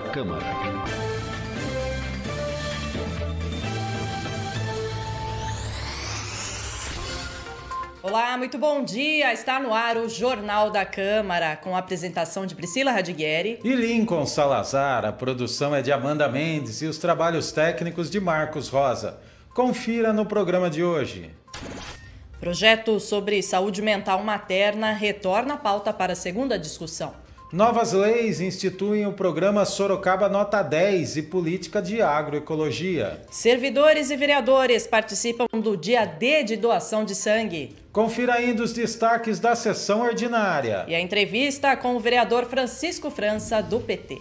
da Câmara. Olá, muito bom dia. Está no ar o Jornal da Câmara, com a apresentação de Priscila Radigueri e Lincoln Salazar. A produção é de Amanda Mendes e os trabalhos técnicos de Marcos Rosa. Confira no programa de hoje. Projeto sobre saúde mental materna retorna a pauta para a segunda discussão. Novas leis instituem o programa Sorocaba Nota 10 e política de agroecologia. Servidores e vereadores participam do dia D de doação de sangue. Confira ainda os destaques da sessão ordinária. E a entrevista com o vereador Francisco França, do PT.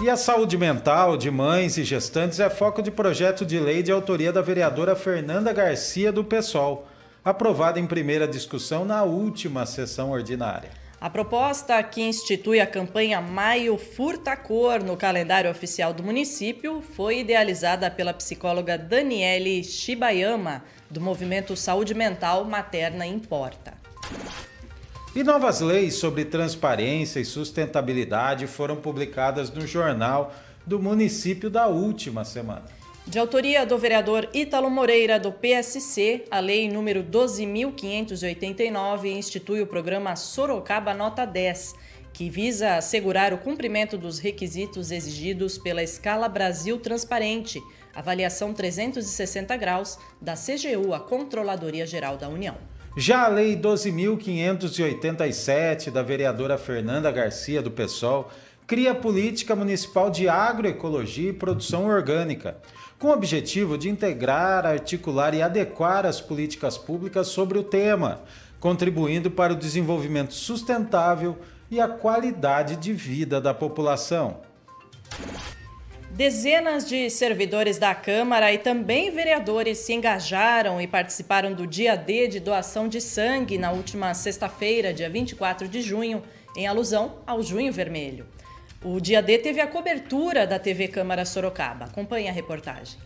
E a saúde mental de mães e gestantes é foco de projeto de lei de autoria da vereadora Fernanda Garcia do PSOL, aprovada em primeira discussão na última sessão ordinária. A proposta que institui a campanha Maio Furta Cor no calendário oficial do município foi idealizada pela psicóloga Daniele Shibayama, do movimento Saúde Mental Materna Importa. E novas leis sobre transparência e sustentabilidade foram publicadas no jornal do município da última semana. De autoria do vereador Ítalo Moreira, do PSC, a lei número 12.589 institui o programa Sorocaba Nota 10, que visa assegurar o cumprimento dos requisitos exigidos pela Escala Brasil Transparente, avaliação 360 graus da CGU, a Controladoria Geral da União. Já a Lei 12.587, da vereadora Fernanda Garcia, do PSOL, cria a Política Municipal de Agroecologia e Produção Orgânica, com o objetivo de integrar, articular e adequar as políticas públicas sobre o tema, contribuindo para o desenvolvimento sustentável e a qualidade de vida da população. Dezenas de servidores da Câmara e também vereadores se engajaram e participaram do dia D de doação de sangue na última sexta-feira, dia 24 de junho, em alusão ao Junho Vermelho. O dia D teve a cobertura da TV Câmara Sorocaba. Acompanhe a reportagem.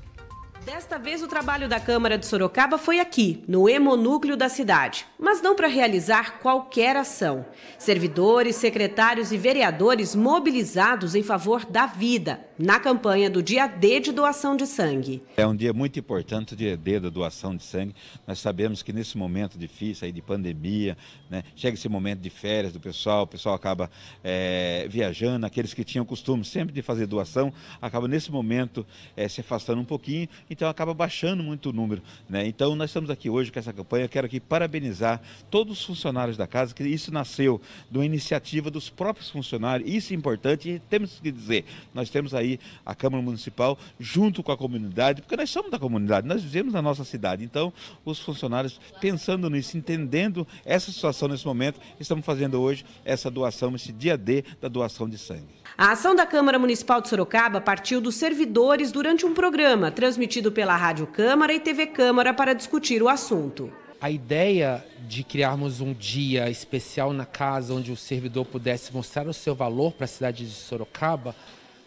Desta vez, o trabalho da Câmara de Sorocaba foi aqui, no hemonúcleo da cidade, mas não para realizar qualquer ação. Servidores, secretários e vereadores mobilizados em favor da vida, na campanha do Dia D de doação de sangue. É um dia muito importante, o dia D da doação de sangue. Nós sabemos que nesse momento difícil aí de pandemia, né, chega esse momento de férias do pessoal, o pessoal acaba é, viajando, aqueles que tinham costume sempre de fazer doação, acabam nesse momento é, se afastando um pouquinho então acaba baixando muito o número. Né? Então nós estamos aqui hoje com essa campanha, quero aqui parabenizar todos os funcionários da casa, que isso nasceu de uma iniciativa dos próprios funcionários, isso é importante e temos que dizer, nós temos aí a Câmara Municipal junto com a comunidade, porque nós somos da comunidade, nós vivemos na nossa cidade, então os funcionários pensando nisso, entendendo essa situação nesse momento, estamos fazendo hoje essa doação, esse dia D da doação de sangue. A ação da Câmara Municipal de Sorocaba partiu dos servidores durante um programa transmitido pela Rádio Câmara e TV Câmara para discutir o assunto. A ideia de criarmos um dia especial na casa onde o servidor pudesse mostrar o seu valor para a cidade de Sorocaba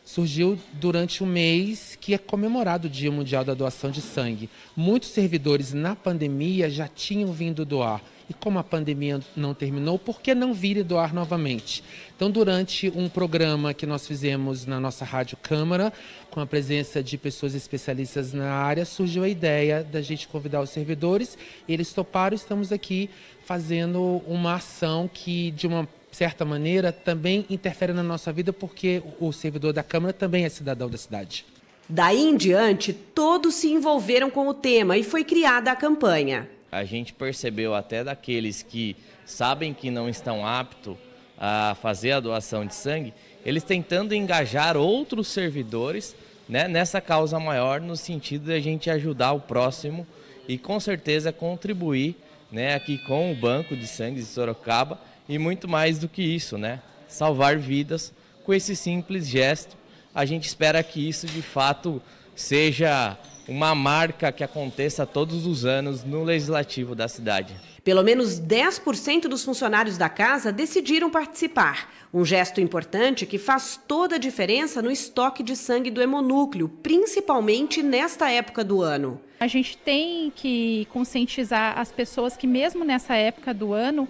surgiu durante o mês que é comemorado o Dia Mundial da Doação de Sangue. Muitos servidores na pandemia já tinham vindo doar e como a pandemia não terminou, por que não vir e doar novamente? Então, durante um programa que nós fizemos na nossa Rádio Câmara, com a presença de pessoas especialistas na área, surgiu a ideia da gente convidar os servidores. Eles toparam, estamos aqui fazendo uma ação que, de uma certa maneira, também interfere na nossa vida, porque o servidor da Câmara também é cidadão da cidade. Daí em diante, todos se envolveram com o tema e foi criada a campanha a gente percebeu até daqueles que sabem que não estão aptos a fazer a doação de sangue, eles tentando engajar outros servidores né, nessa causa maior, no sentido de a gente ajudar o próximo e com certeza contribuir né, aqui com o Banco de Sangue de Sorocaba e muito mais do que isso, né, salvar vidas com esse simples gesto. A gente espera que isso de fato seja uma marca que aconteça todos os anos no legislativo da cidade. Pelo menos 10% dos funcionários da casa decidiram participar. Um gesto importante que faz toda a diferença no estoque de sangue do hemonúcleo, principalmente nesta época do ano. A gente tem que conscientizar as pessoas que, mesmo nessa época do ano,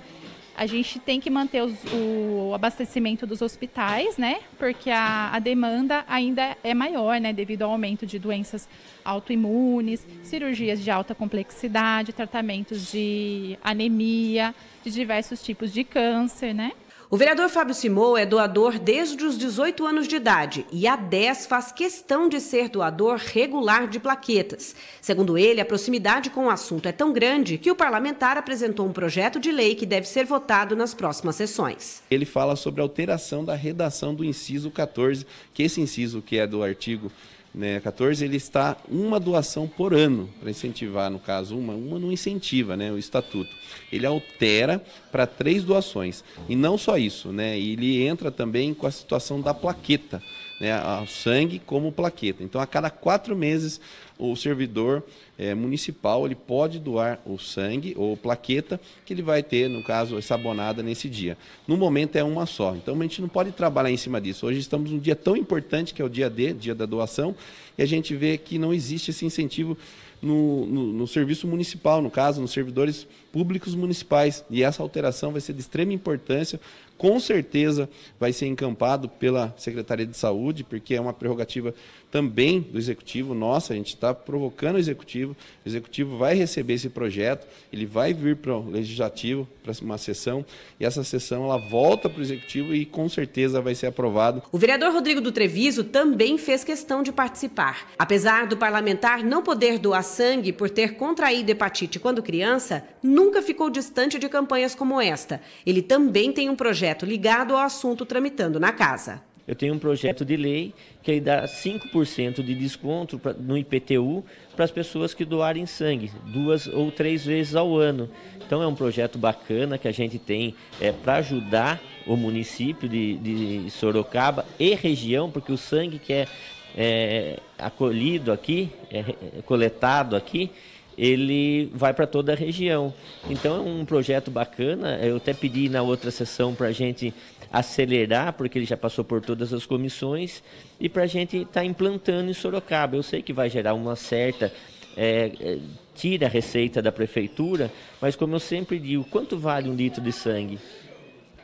a gente tem que manter os, o abastecimento dos hospitais, né? Porque a, a, demanda ainda é maior, né? Devido ao aumento de doenças autoimunes, cirurgias de alta complexidade, tratamentos de anemia, de diversos tipos de câncer, né? O vereador Fábio Simou é doador desde os 18 anos de idade e há 10 faz questão de ser doador regular de plaquetas. Segundo ele, a proximidade com o assunto é tão grande que o parlamentar apresentou um projeto de lei que deve ser votado nas próximas sessões. Ele fala sobre a alteração da redação do inciso 14, que esse inciso que é do artigo né, 14, ele está uma doação por ano, para incentivar, no caso, uma, uma não incentiva né, o estatuto. Ele altera para três doações. E não só isso, né, ele entra também com a situação da plaqueta, né, o sangue como plaqueta. Então, a cada quatro meses, o servidor é, municipal ele pode doar o sangue ou plaqueta que ele vai ter, no caso, sabonada nesse dia. No momento é uma só. Então a gente não pode trabalhar em cima disso. Hoje estamos num dia tão importante que é o dia D, dia da doação, e a gente vê que não existe esse incentivo no, no, no, serviço municipal, no caso, nos servidores públicos municipais. E essa alteração vai ser de extrema importância com certeza vai ser encampado pela Secretaria de Saúde, porque é uma prerrogativa também do Executivo nossa, a gente está provocando o Executivo, o Executivo vai receber esse projeto, ele vai vir para o Legislativo, para uma sessão, e essa sessão ela volta para o Executivo e com certeza vai ser aprovado. O vereador Rodrigo do Treviso também fez questão de participar. Apesar do parlamentar não poder doar sangue por ter contraído hepatite quando criança, nunca ficou distante de campanhas como esta. Ele também tem um projeto projeto ligado ao assunto tramitando na casa. Eu tenho um projeto de lei que dá 5% de desconto no IPTU para as pessoas que doarem sangue, duas ou três vezes ao ano. Então é um projeto bacana que a gente tem é, para ajudar o município de, de, Sorocaba e região, porque o sangue que é, é acolhido aqui, é, é coletado aqui, ele vai para toda a região. Então é um projeto bacana. Eu até pedi na outra sessão para a gente acelerar, porque ele já passou por todas as comissões, e para a gente estar tá implantando em Sorocaba. Eu sei que vai gerar uma certa. É, é, tira a receita da prefeitura, mas como eu sempre digo, quanto vale um litro de sangue?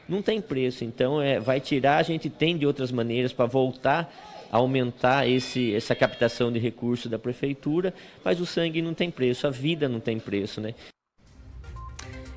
Não tem preço, então é, vai tirar, a gente tem de outras maneiras para voltar aumentar esse, essa captação de recursos da prefeitura, mas o sangue não tem preço, a vida não tem preço, né?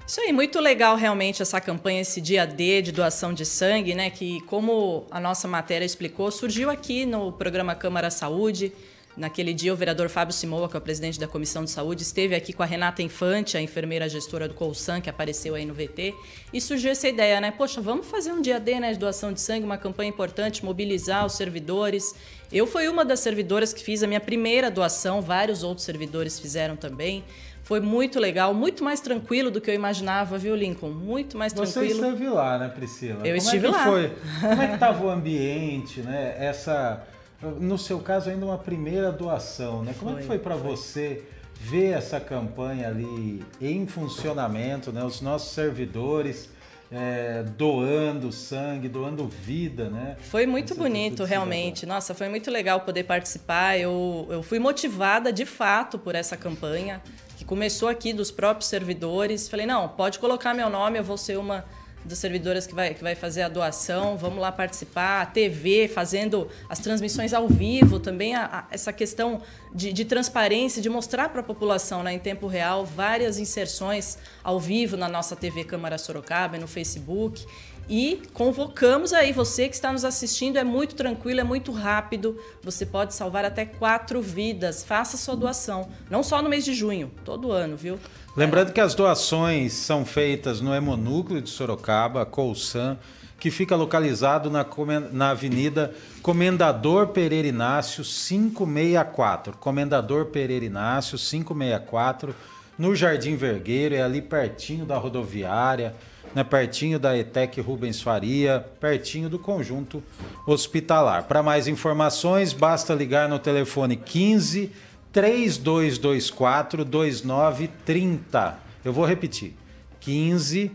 Isso aí, muito legal realmente essa campanha, esse dia D de doação de sangue, né? Que, como a nossa matéria explicou, surgiu aqui no programa Câmara Saúde. Naquele dia, o vereador Fábio Simoa, que é o presidente da Comissão de Saúde, esteve aqui com a Renata Infante, a enfermeira gestora do Colsan, que apareceu aí no VT, e surgiu essa ideia, né? Poxa, vamos fazer um dia D né, de doação de sangue, uma campanha importante, mobilizar os servidores. Eu fui uma das servidoras que fiz a minha primeira doação, vários outros servidores fizeram também. Foi muito legal, muito mais tranquilo do que eu imaginava, viu, Lincoln? Muito mais tranquilo. Você esteve lá, né, Priscila? Eu Como estive é lá. Foi? Como é que estava o ambiente, né? Essa no seu caso, ainda uma primeira doação, né? Como foi, é que foi para você ver essa campanha ali em funcionamento, né? Os nossos servidores é, doando sangue, doando vida, né? Foi muito Essa bonito, realmente. Nossa, foi muito legal poder participar. Eu, eu fui motivada de fato por essa campanha, que começou aqui dos próprios servidores. Falei, não, pode colocar meu nome, eu vou ser uma das servidoras que vai, que vai fazer a doação, vamos lá participar, a TV fazendo as transmissões ao vivo, também a, a, essa questão de, de, transparência, de mostrar para a população né, em tempo real várias inserções ao vivo na nossa TV Câmara Sorocaba e no Facebook. E convocamos aí você que está nos assistindo, é muito tranquilo, é muito rápido. Você pode salvar até quatro vidas. Faça sua doação. Não só no mês de junho, todo ano, viu? Lembrando que as doações são feitas no Hemonúcleo de Sorocaba, Colsan, que fica localizado na, na Avenida Comendador Pereira Inácio 564. Comendador Pereira Inácio 564, no Jardim Vergueiro, é ali pertinho da rodoviária né, pertinho da ETEC Rubens Faria, pertinho do conjunto hospitalar. Para mais informações, basta ligar no telefone 15 3224 2930. Eu vou repetir. 15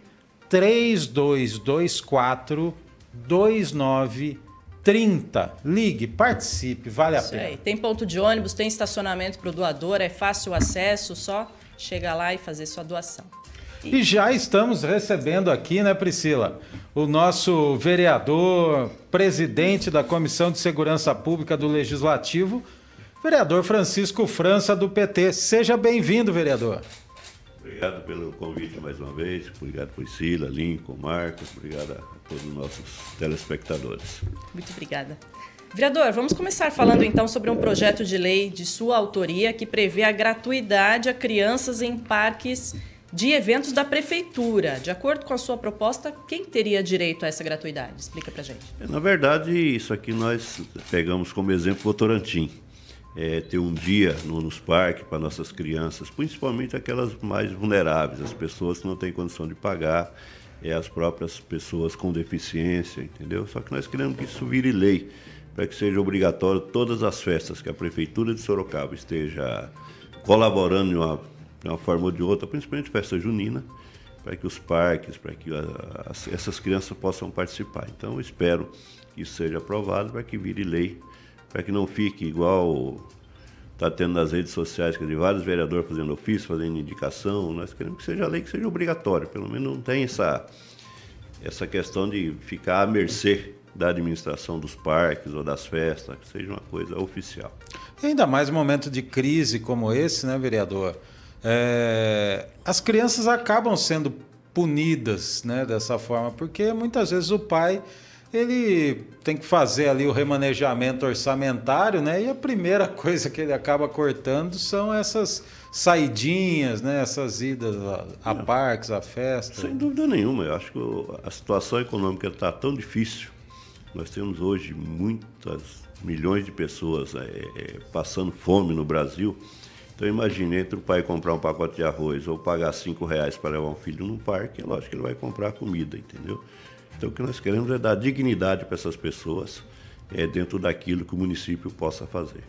3224 2930. Ligue, participe, vale a Isso pena. aí. Tem ponto de ônibus, tem estacionamento para o doador, é fácil o acesso, só chega lá e fazer sua doação. E já estamos recebendo aqui, né, Priscila, o nosso vereador, presidente da Comissão de Segurança Pública do Legislativo, vereador Francisco França, do PT. Seja bem-vindo, vereador. Obrigado pelo convite mais uma vez. Obrigado, Priscila, Lincoln, Marcos. Obrigado a todos os nossos telespectadores. Muito obrigada. Vereador, vamos começar falando então sobre um projeto de lei de sua autoria que prevê a gratuidade a crianças em parques de eventos da prefeitura. De acordo com a sua proposta, quem teria direito a essa gratuidade? Explica pra gente. Na verdade, isso aqui nós pegamos como exemplo Votorantim. É, ter um dia no, nos parques para nossas crianças, principalmente aquelas mais vulneráveis, as pessoas que não têm condição de pagar, é, as próprias pessoas com deficiência, entendeu? Só que nós queremos que isso vire lei, para que seja obrigatório todas as festas que a Prefeitura de Sorocaba esteja colaborando de uma, de uma forma ou de outra, principalmente festa junina, para que os parques, para que a, as, essas crianças possam participar. Então, eu espero que isso seja aprovado para que vire lei, para que não fique igual está tendo nas redes sociais, que de vários vereadores fazendo ofício, fazendo indicação. Nós queremos que seja lei que seja obrigatório, pelo menos não tem essa, essa questão de ficar à mercê da administração dos parques ou das festas, que seja uma coisa oficial. E ainda mais um momento de crise como esse, né, vereador? É, as crianças acabam sendo punidas né, dessa forma, porque muitas vezes o pai ele tem que fazer ali o remanejamento orçamentário, né? E a primeira coisa que ele acaba cortando são essas saidinhas, né? Essas idas a, a parques, a festas. Sem dúvida nenhuma, eu acho que a situação econômica está tão difícil. Nós temos hoje muitas milhões de pessoas é, é, passando fome no Brasil. Então imagine entre o pai comprar um pacote de arroz ou pagar cinco reais para levar um filho num parque, é lógico que ele vai comprar comida, entendeu? Então, o que nós queremos é dar dignidade para essas pessoas é, dentro daquilo que o município possa fazer.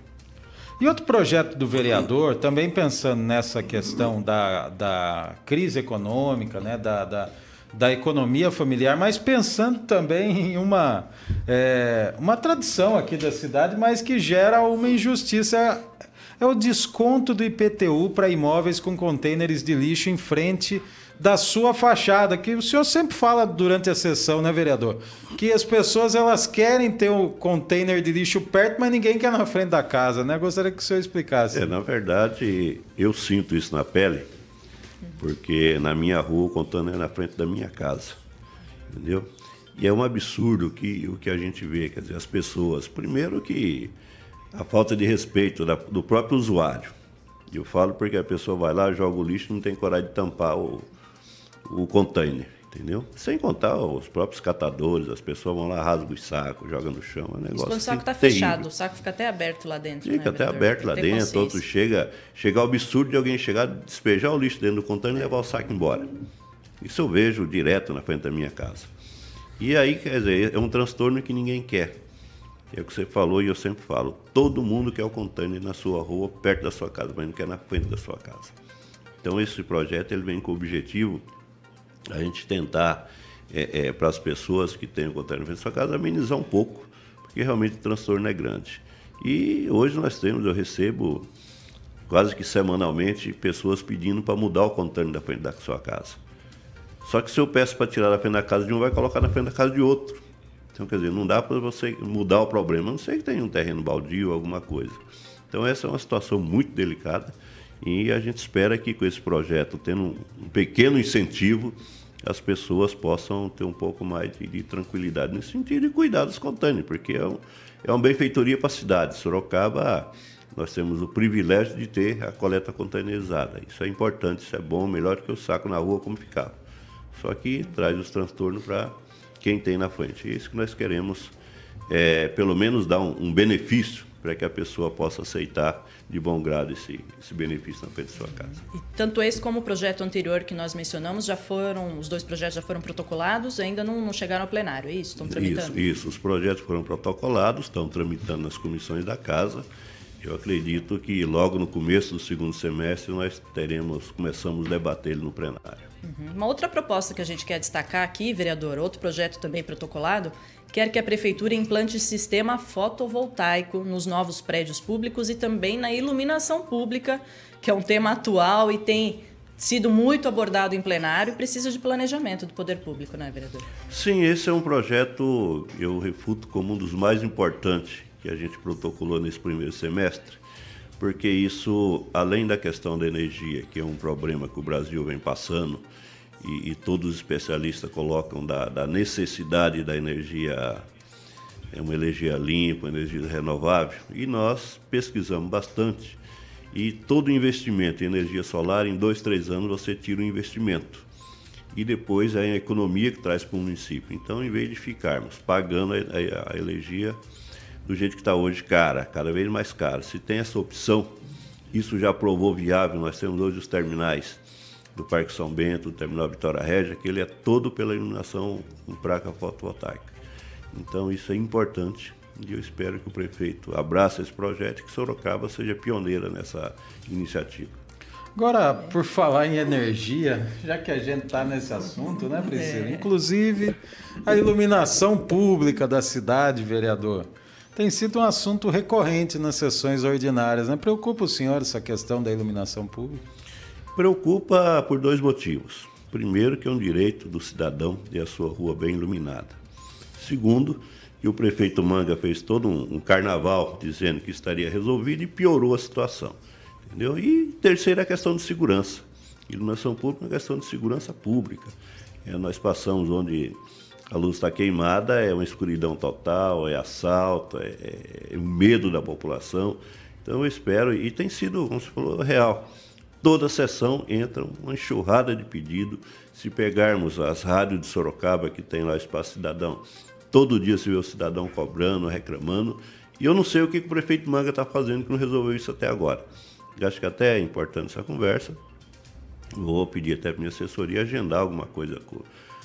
E outro projeto do vereador, também pensando nessa questão da, da crise econômica, né, da, da, da economia familiar, mas pensando também em uma, é, uma tradição aqui da cidade, mas que gera uma injustiça. É o desconto do IPTU para imóveis com contêineres de lixo em frente da sua fachada, que o senhor sempre fala durante a sessão, né, vereador? Que as pessoas elas querem ter o um container de lixo perto, mas ninguém quer na frente da casa, né? Gostaria que o senhor explicasse. É, na verdade, eu sinto isso na pele, porque na minha rua o container é na frente da minha casa, entendeu? E é um absurdo que, o que a gente vê, quer dizer, as pessoas, primeiro que a falta de respeito da, do próprio usuário. Eu falo porque a pessoa vai lá, joga o lixo, não tem coragem de tampar o, o container, entendeu? Sem contar os próprios catadores, as pessoas vão lá, rasgam os sacos, jogam no chão, é um negócio Isso quando o saco está terrível. fechado, o saco fica até aberto lá dentro. Fica né, até vereador? aberto lá dentro, outro chega, chega ao absurdo de alguém chegar, despejar o lixo dentro do container e levar o saco embora. Isso eu vejo direto na frente da minha casa. E aí, quer dizer, é um transtorno que ninguém quer. É o que você falou e eu sempre falo. Todo mundo quer o container na sua rua, perto da sua casa, mas não quer na frente da sua casa. Então esse projeto ele vem com o objetivo a gente tentar é, é, para as pessoas que têm o container na frente da sua casa amenizar um pouco, porque realmente o transtorno é grande. E hoje nós temos, eu recebo quase que semanalmente pessoas pedindo para mudar o container da frente da sua casa. Só que se eu peço para tirar da frente da casa de um, vai colocar na frente da casa de outro. Então, quer dizer, não dá para você mudar o problema, a não sei que tem um terreno baldio alguma coisa. Então, essa é uma situação muito delicada e a gente espera que com esse projeto, tendo um, pequeno incentivo, as pessoas possam ter um pouco mais de, de tranquilidade nesse sentido e cuidar dos containers, porque é, um, é uma benfeitoria para a cidade. Sorocaba, nós temos o privilégio de ter a coleta containerizada. Isso é importante, isso é bom, melhor do que o saco na rua como ficava. Só que traz os transtornos para quem tem na frente. É isso que nós queremos, é, pelo menos, dar um, um benefício para que a pessoa possa aceitar de bom grado esse, esse benefício na frente de sua casa. E tanto esse como o projeto anterior que nós mencionamos já foram, os dois projetos já foram protocolados, ainda não, não chegaram ao plenário, é isso? Estão tramitando? Isso, isso. Os projetos foram protocolados, estão tramitando nas comissões da casa. Eu acredito que logo no começo do segundo semestre nós teremos, começamos a debater ele no plenário. Uhum. Uma outra proposta que a gente quer destacar aqui, vereador, outro projeto também protocolado, quer que a prefeitura implante sistema fotovoltaico nos novos prédios públicos e também na iluminação pública, que é um tema atual e tem sido muito abordado em plenário e precisa de planejamento do poder público, né, vereador? Sim, esse é um projeto, eu refuto como um dos mais importantes que a gente protocolou nesse primeiro semestre, porque isso, além da questão da energia, que é um problema que o Brasil vem passando, e, e todos os especialistas colocam da, da, necessidade da energia, é uma energia limpa, energia renovável, e nós pesquisamos bastante. E todo investimento em energia solar, em dois, três anos, você tira o investimento. E depois é a economia que traz para o município. Então, em vez de ficarmos pagando a, a, a energia do jeito que está hoje, cara, cada vez mais cara, se tem essa opção, isso já provou viável. Nós temos hoje os terminais do Parque São Bento, do Terminal Vitória Régia, que ele é todo pela iluminação com placa fotovoltaica. Então isso é importante e eu espero que o prefeito abrace esse projeto e que Sorocaba seja pioneira nessa iniciativa. Agora, por falar em energia, já que a gente está nesse assunto, né, Priscila? É. Inclusive, a iluminação pública da cidade, vereador, tem sido um assunto recorrente nas sessões ordinárias. Né? Preocupa o senhor essa questão da iluminação pública? Preocupa por dois motivos. Primeiro, que é um direito do cidadão ter a sua rua bem iluminada. Segundo, que o prefeito Manga fez todo um, um carnaval dizendo que estaria resolvido e piorou a situação. Entendeu? E terceiro, a questão de segurança. Iluminação pública é uma questão de segurança pública. É, nós passamos onde a luz está queimada, é uma escuridão total, é assalto, é, é, medo da população. Então eu espero, e tem sido, como você falou, real. Toda sessão entra uma enxurrada de pedido. Se pegarmos as rádios de Sorocaba, que tem lá Espaço Cidadão, todo dia se vê o cidadão cobrando, reclamando. E eu não sei o que, o prefeito Manga está fazendo que não resolveu isso até agora. Eu acho que até é importante essa conversa. Vou pedir até para minha assessoria agendar alguma coisa com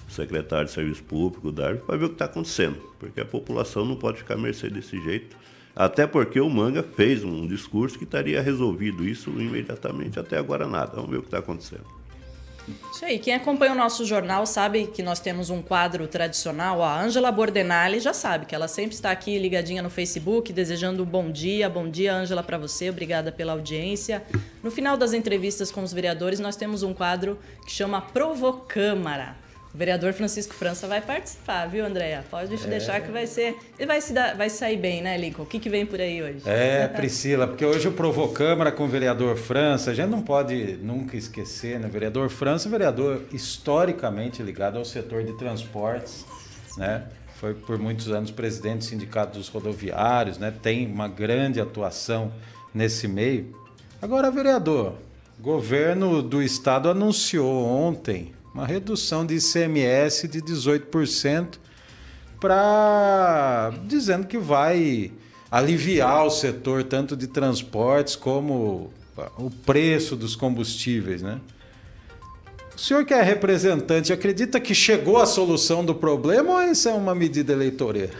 o secretário de Serviço Público, o Darwin, para ver o que está acontecendo. Porque a população não pode ficar à mercê desse jeito até porque o Manga fez um discurso que estaria resolvido isso imediatamente, até agora nada. Vamos ver o que está acontecendo. Isso aí, quem acompanha o nosso jornal sabe que nós temos um quadro tradicional. A Ângela Bordenali já sabe que ela sempre está aqui ligadinha no Facebook, desejando um bom dia. Bom dia, Ângela, para você. Obrigada pela audiência. No final das entrevistas com os vereadores, nós temos um quadro que chama Provocâmara. O vereador Francisco França vai participar, viu, Andréia? Pode é. deixar que vai ser. Ele vai, se dar, vai sair bem, né, Lincoln? O que, que vem por aí hoje? É, Priscila, porque hoje eu provou Câmara com o vereador França. A gente não pode nunca esquecer, né? Vereador França, vereador historicamente ligado ao setor de transportes, né? Foi por muitos anos presidente do Sindicato dos Rodoviários, né? Tem uma grande atuação nesse meio. Agora, vereador, o governo do estado anunciou ontem uma redução de ICMS de 18% para dizendo que vai aliviar o setor tanto de transportes como o preço dos combustíveis, né? O senhor que é representante, acredita que chegou a solução do problema ou isso é uma medida eleitoreira?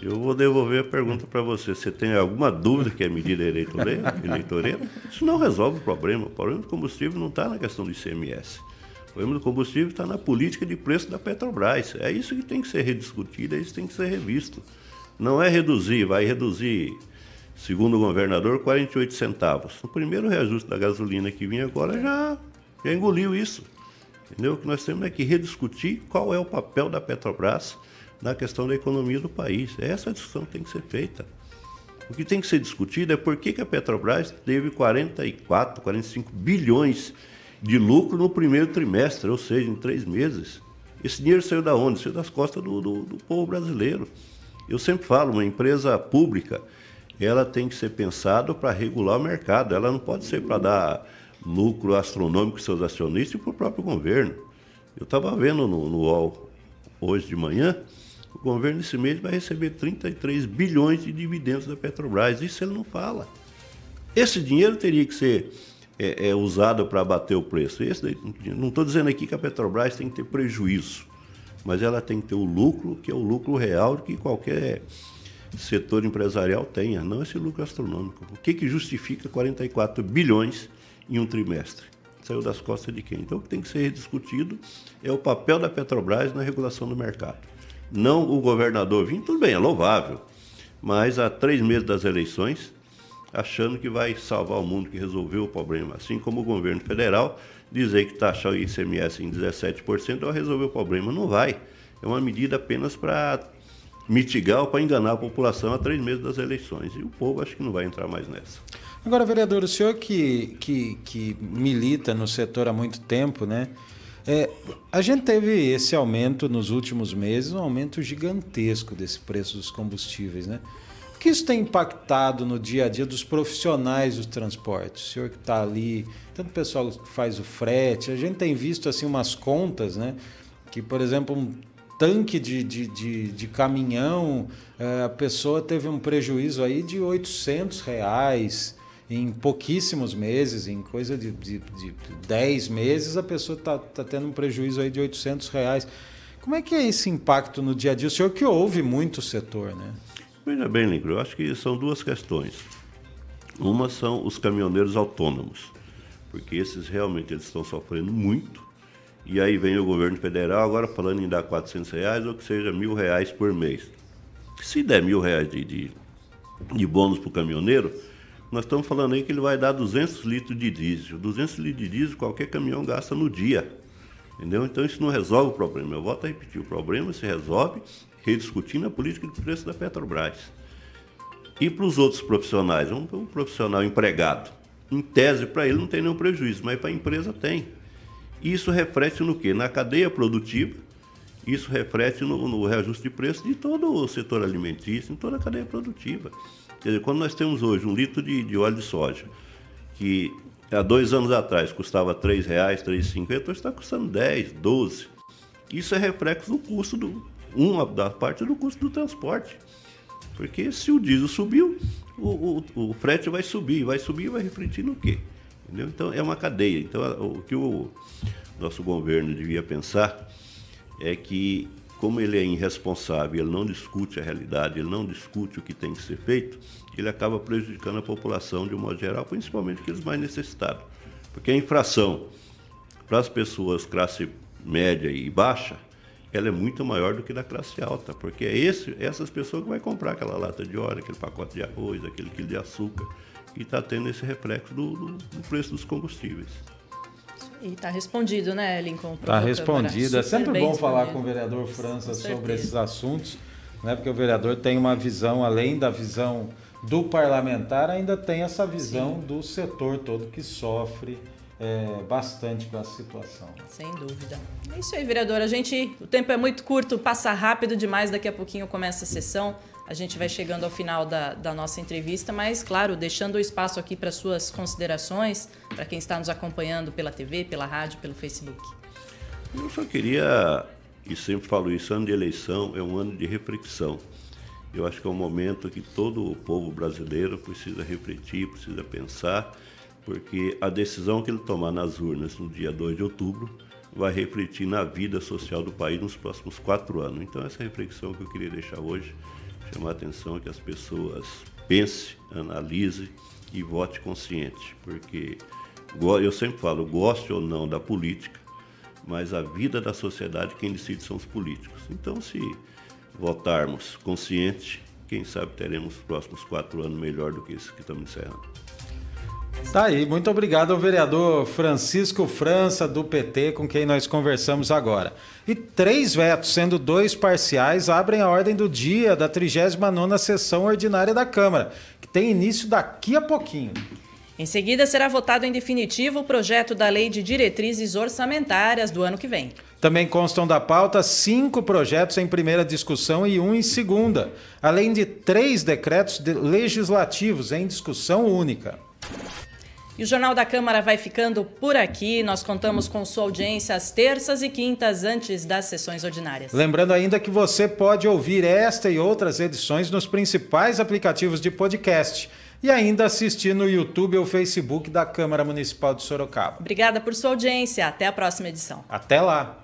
Eu vou devolver a pergunta para você. Você tem alguma dúvida que é medida eleitoreira? eleitoreira? Isso não resolve o problema. O problema do combustível não está na questão do ICMS. O problema do combustível está na política de preço da Petrobras. É isso que tem que ser rediscutido, é isso que tem que ser revisto. Não é reduzir, vai reduzir, segundo o governador, 48 centavos. O primeiro reajuste da gasolina que vinha agora já, já engoliu isso. Entendeu? O que nós temos é que rediscutir qual é o papel da Petrobras na questão da economia do país. É essa discussão tem que ser feita. O que tem que ser discutido é por que, que a Petrobras teve 44, 45 bilhões de lucro no primeiro trimestre, ou seja, em três meses. Esse dinheiro saiu da onde? Saiu das costas do, do, do povo brasileiro. Eu sempre falo, uma empresa pública, ela tem que ser pensada para regular o mercado. Ela não pode ser para dar lucro astronômico para seus acionistas e para o próprio governo. Eu estava vendo no, no UOL hoje de manhã, o governo esse mês vai receber 33 bilhões de dividendos da Petrobras. Isso ele não fala. Esse dinheiro teria que ser é, é usado para bater o preço. Esse, não estou dizendo aqui que a Petrobras tem que ter prejuízo, mas ela tem que ter o lucro, que é o lucro real que qualquer setor empresarial tenha, não esse lucro astronômico. O que, que justifica 44 bilhões em um trimestre? Saiu das costas de quem? Então, o que tem que ser discutido é o papel da Petrobras na regulação do mercado. Não o governador vir, tudo bem, é louvável, mas há três meses das eleições, achando que vai salvar o mundo, que resolveu o problema, assim como o governo federal dizer que taxar o ICMS em 17% vai resolver o problema. Não vai. É uma medida apenas para mitigar ou para enganar a população a três meses das eleições. E o povo acho que não vai entrar mais nessa. Agora, vereador, o senhor que, que, que milita no setor há muito tempo, né? É, a gente teve esse aumento nos últimos meses, um aumento gigantesco desse preço dos combustíveis, né? Que isso tem impactado no dia a dia dos profissionais dos transportes? O senhor que está ali, tanto o pessoal que faz o frete, a gente tem visto assim umas contas, né? Que, por exemplo, um tanque de, de, de, de caminhão, é, a pessoa teve um prejuízo aí de 800 reais em pouquíssimos meses, em coisa de, de, de 10 meses, a pessoa está tá tendo um prejuízo aí de 800 reais. Como é que é esse impacto no dia a dia? O senhor que ouve muito o setor, né? Veja bem, Lincoln, eu acho que são duas questões. Uma são os caminhoneiros autônomos, porque esses realmente eles estão sofrendo muito. E aí vem o governo federal agora falando em dar 400 reais ou que seja mil reais por mês. Se der mil reais de, de, de bônus para o caminhoneiro, nós estamos falando aí que ele vai dar 200 litros de diesel. 200 litros de diesel qualquer caminhão gasta no dia. Entendeu? Então isso não resolve o problema. Eu volto a repetir, o problema se resolve rediscutindo a política de preço da Petrobras. E para os outros profissionais, um, um profissional empregado, em tese para ele não tem nenhum prejuízo, mas para a empresa tem. Isso reflete no quê? Na cadeia produtiva, isso reflete no, no reajuste de preço de todo o setor alimentício, em toda a cadeia produtiva. Quer dizer, quando nós temos hoje um litro de, de óleo de soja, que há dois anos atrás custava R$ reais, R$ 3,50, hoje está custando 10, 12. Isso é reflexo do custo do. Uma da parte do custo do transporte. Porque se o diesel subiu, o, o, o frete vai subir, vai subir e vai refletir no quê? Entendeu? Então é uma cadeia. Então o que o nosso governo devia pensar é que como ele é irresponsável, ele não discute a realidade, ele não discute o que tem que ser feito, ele acaba prejudicando a população de um modo geral, principalmente aqueles mais necessitados. Porque a infração para as pessoas classe média e baixa, ela é muito maior do que da classe alta, porque é esse, essas pessoas que vai comprar aquela lata de óleo, aquele pacote de arroz, aquele quilo de açúcar, e está tendo esse reflexo do, do, do preço dos combustíveis. E está respondido, né, Lincoln? Está respondido. É sempre bom falar com o vereador França sobre esses assuntos, né? porque o vereador tem uma visão, além da visão do parlamentar, ainda tem essa visão Sim. do setor todo que sofre é, bastante com essa situação. Sem dúvida. É isso aí, vereador. A gente, o tempo é muito curto, passa rápido demais. Daqui a pouquinho começa a sessão. A gente vai chegando ao final da, da nossa entrevista, mas, claro, deixando o espaço aqui para suas considerações, para quem está nos acompanhando pela TV, pela rádio, pelo Facebook. Eu só queria, e sempre falo isso, ano de eleição é um ano de reflexão. Eu acho que é um momento que todo o povo brasileiro precisa refletir, precisa pensar, porque a decisão que ele tomar nas urnas no dia 2 de outubro vai refletir na vida social do país nos próximos quatro anos. Então, essa reflexão que eu queria deixar hoje chamar a atenção é que as pessoas pensem, analisem e vote consciente, porque eu sempre falo, goste ou não da política, mas a vida da sociedade quem decide são os políticos. Então, se votarmos consciente, quem sabe teremos os próximos quatro anos melhor do que esse que estamos encerrando. Tá aí, muito obrigado ao vereador Francisco França, do PT, com quem nós conversamos agora. E três vetos, sendo dois parciais, abrem a ordem do dia da 39ª sessão ordinária da Câmara, que tem início daqui a pouquinho. Em seguida, será votado em definitivo o projeto da Lei de Diretrizes Orçamentárias do ano que vem. Também constam da pauta cinco projetos em primeira discussão e um em segunda, além de três decretos legislativos em discussão única. E o Jornal da Câmara vai ficando por aqui. Nós contamos com sua audiência às terças e quintas antes das sessões ordinárias. Lembrando ainda que você pode ouvir esta e outras edições nos principais aplicativos de podcast e ainda assistir no YouTube ou Facebook da Câmara Municipal de Sorocaba. Obrigada por sua audiência. Até a próxima edição. Até lá.